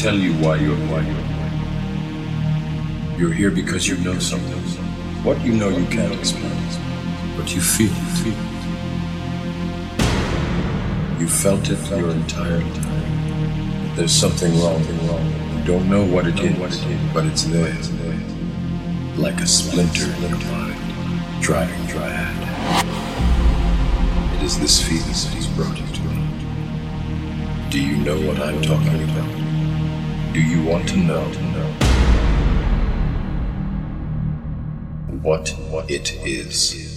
Tell you why you're why you're You're here because you know something. What you know you can't explain, but you feel it. You felt it your entire time. There's something wrong. wrong. You don't know what it is, but it's there. Like a splinter in your mind, driving dryad. It is this feeling that has brought you to me. Do you know what I'm talking about? Do you want to know? What it is.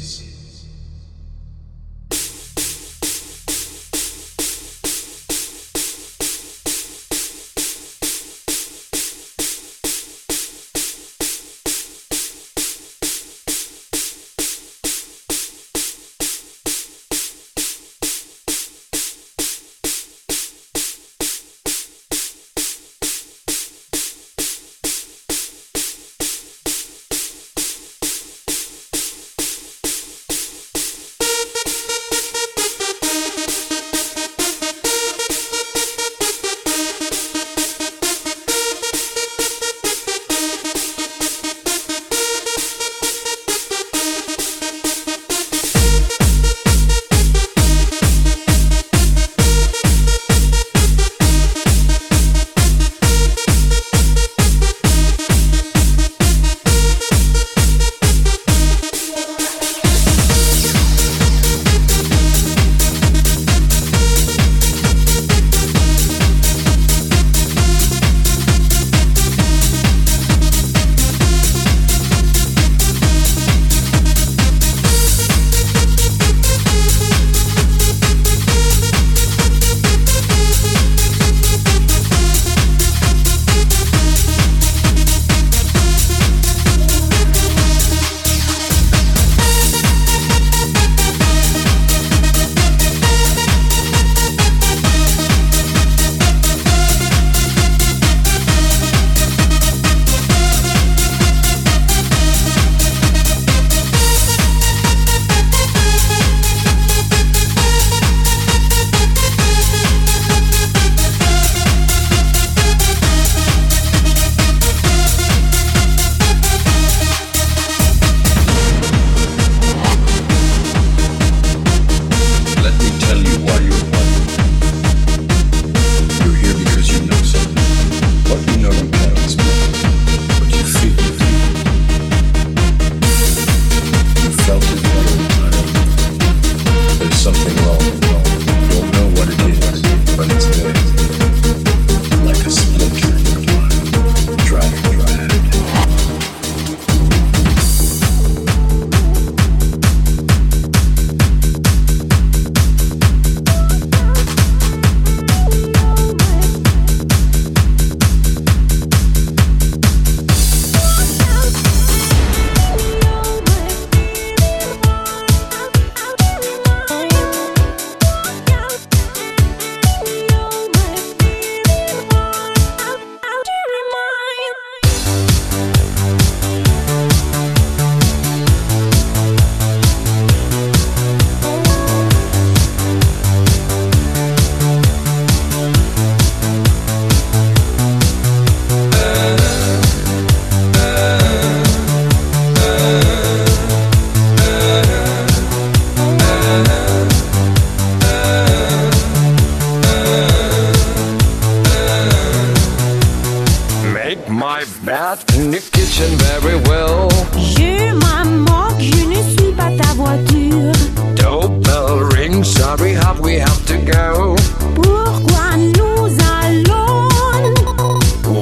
out in the kitchen very well. Je m'en moque, je ne suis pas ta voiture. Doorbell ring, sorry, how we have to go. Pourquoi nous allons?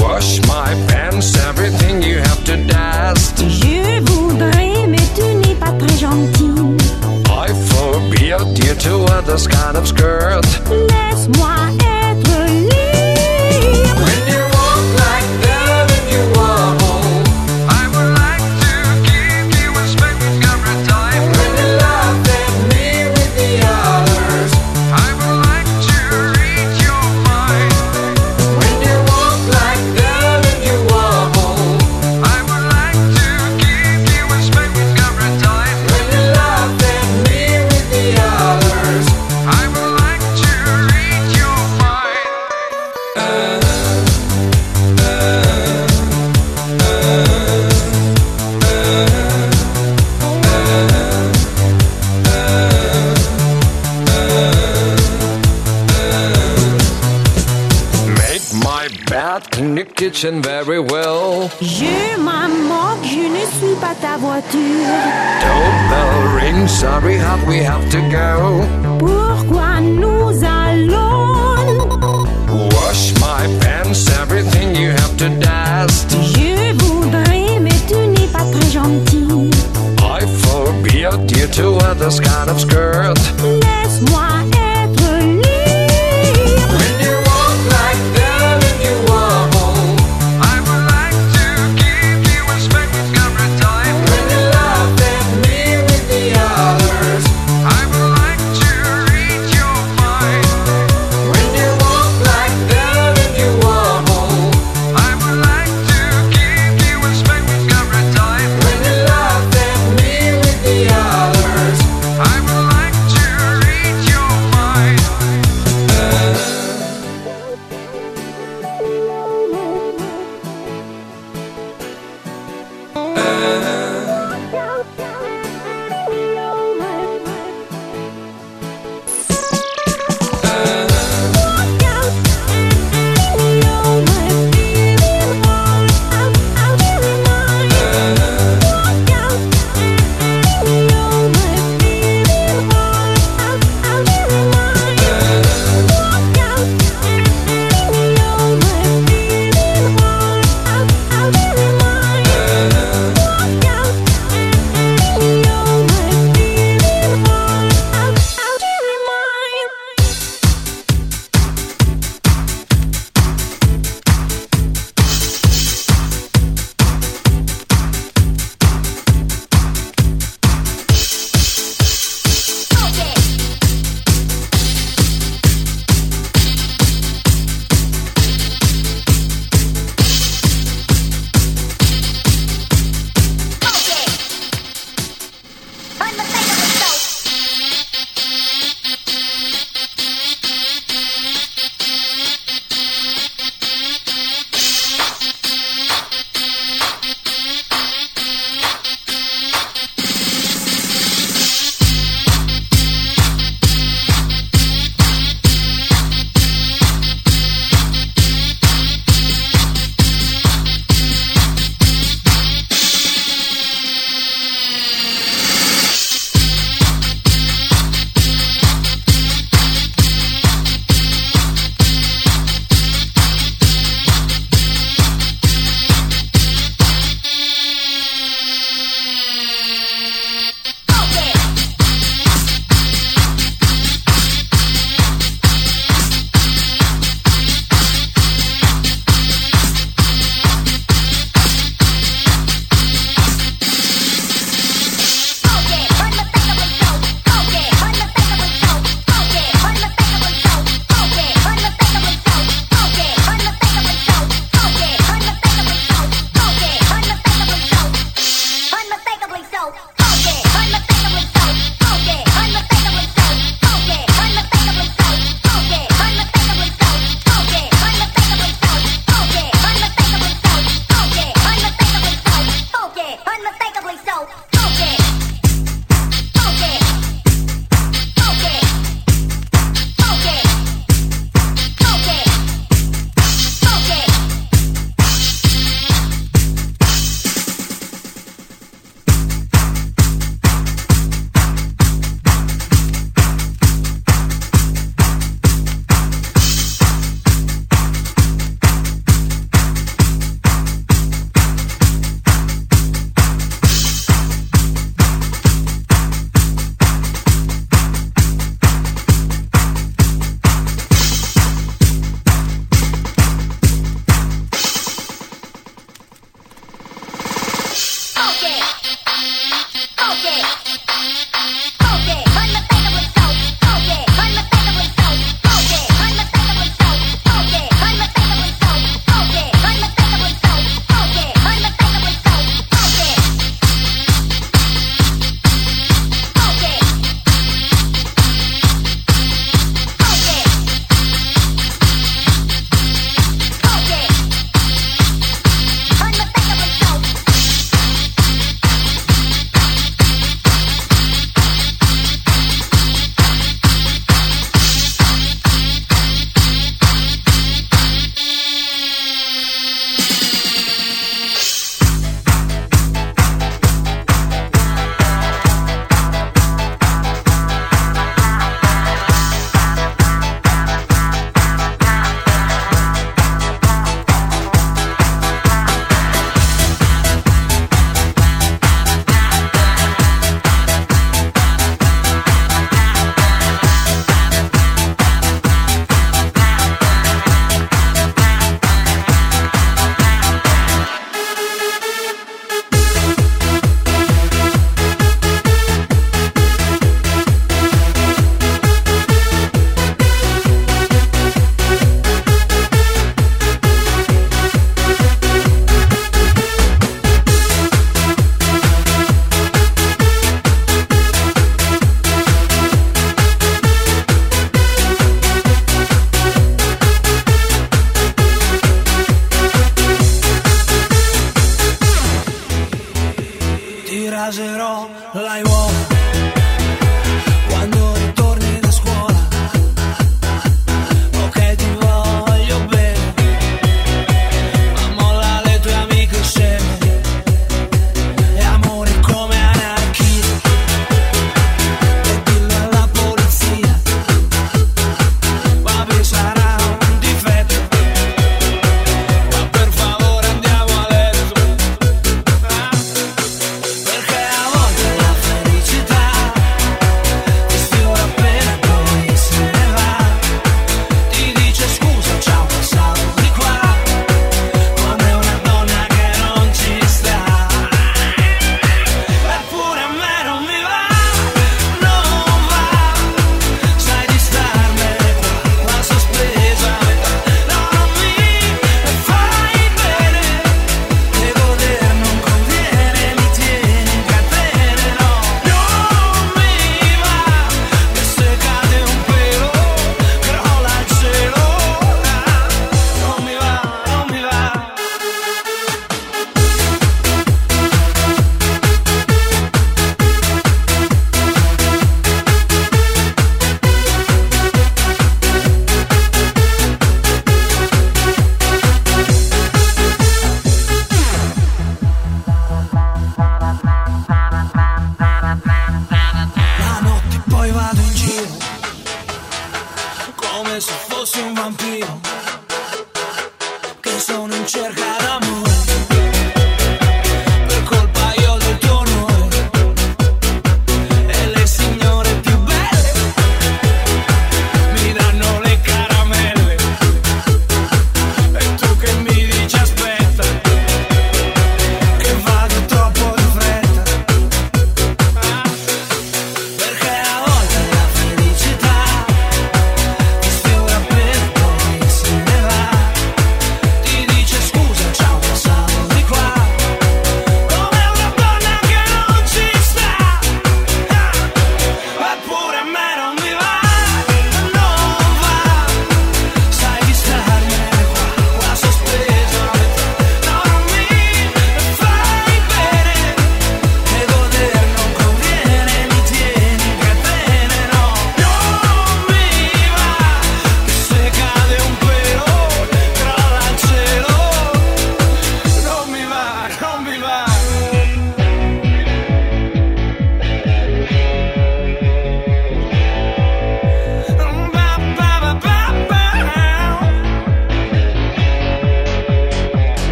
Wash my pants, everything you have to dust. Je voudrais, mais tu n'es pas très gentil. I forbid you to wear this kind of skirt. Laisse-moi kitchen very well. Je m'en moque, je ne suis pas ta voiture. Doorbell ring, sorry, how we have to go. Pourquoi nous allons Wash my pants, everything you have to dust. Je voudrais, mais tu n'es pas très gentil. I forbid you to wear this kind of skirt. Laisse-moi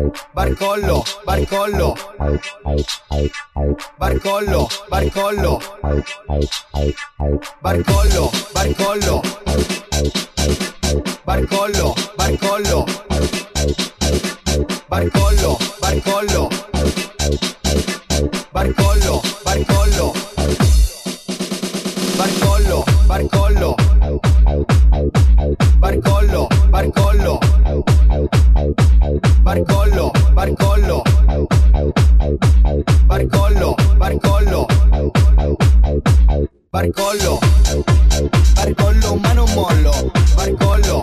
Barcollo, barcollo. Barcollo, barcollo. Barcollo, barcollo. Barcollo, barcollo. Barcollo, barcollo. Barcollo, barcollo. Barcollo, barcollo. Barcollo, barcollo barcollo, barcollo, barcollo, barcollo, barcollo, barcollo, mano mollo, barcollo,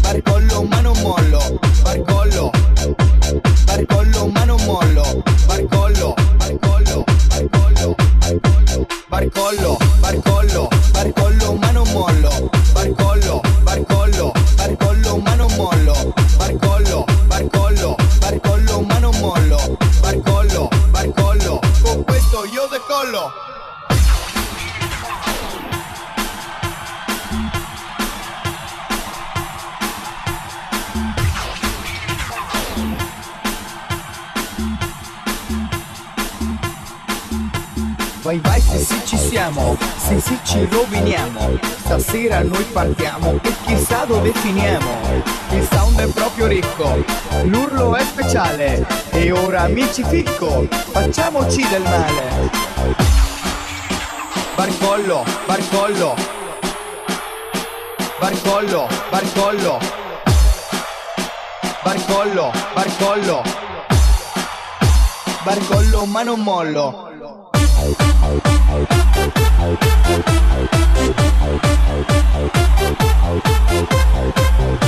barcollo, mano mollo, barcollo, barcollo, mano mollo, barcollo, barcollo, barcollo, barcollo, barcollo, barcollo, mano mollo. collo. Vai vai se sì ci siamo, se sì ci roviniamo, stasera noi partiamo e chissà dove finiamo. Il sound è proprio ricco, l'urlo è speciale e ora amici ficco, facciamoci del male. Barcollo, barcollo. Barcollo, barcollo. Barcollo, barcollo. Barcollo, ma non mollo. Out,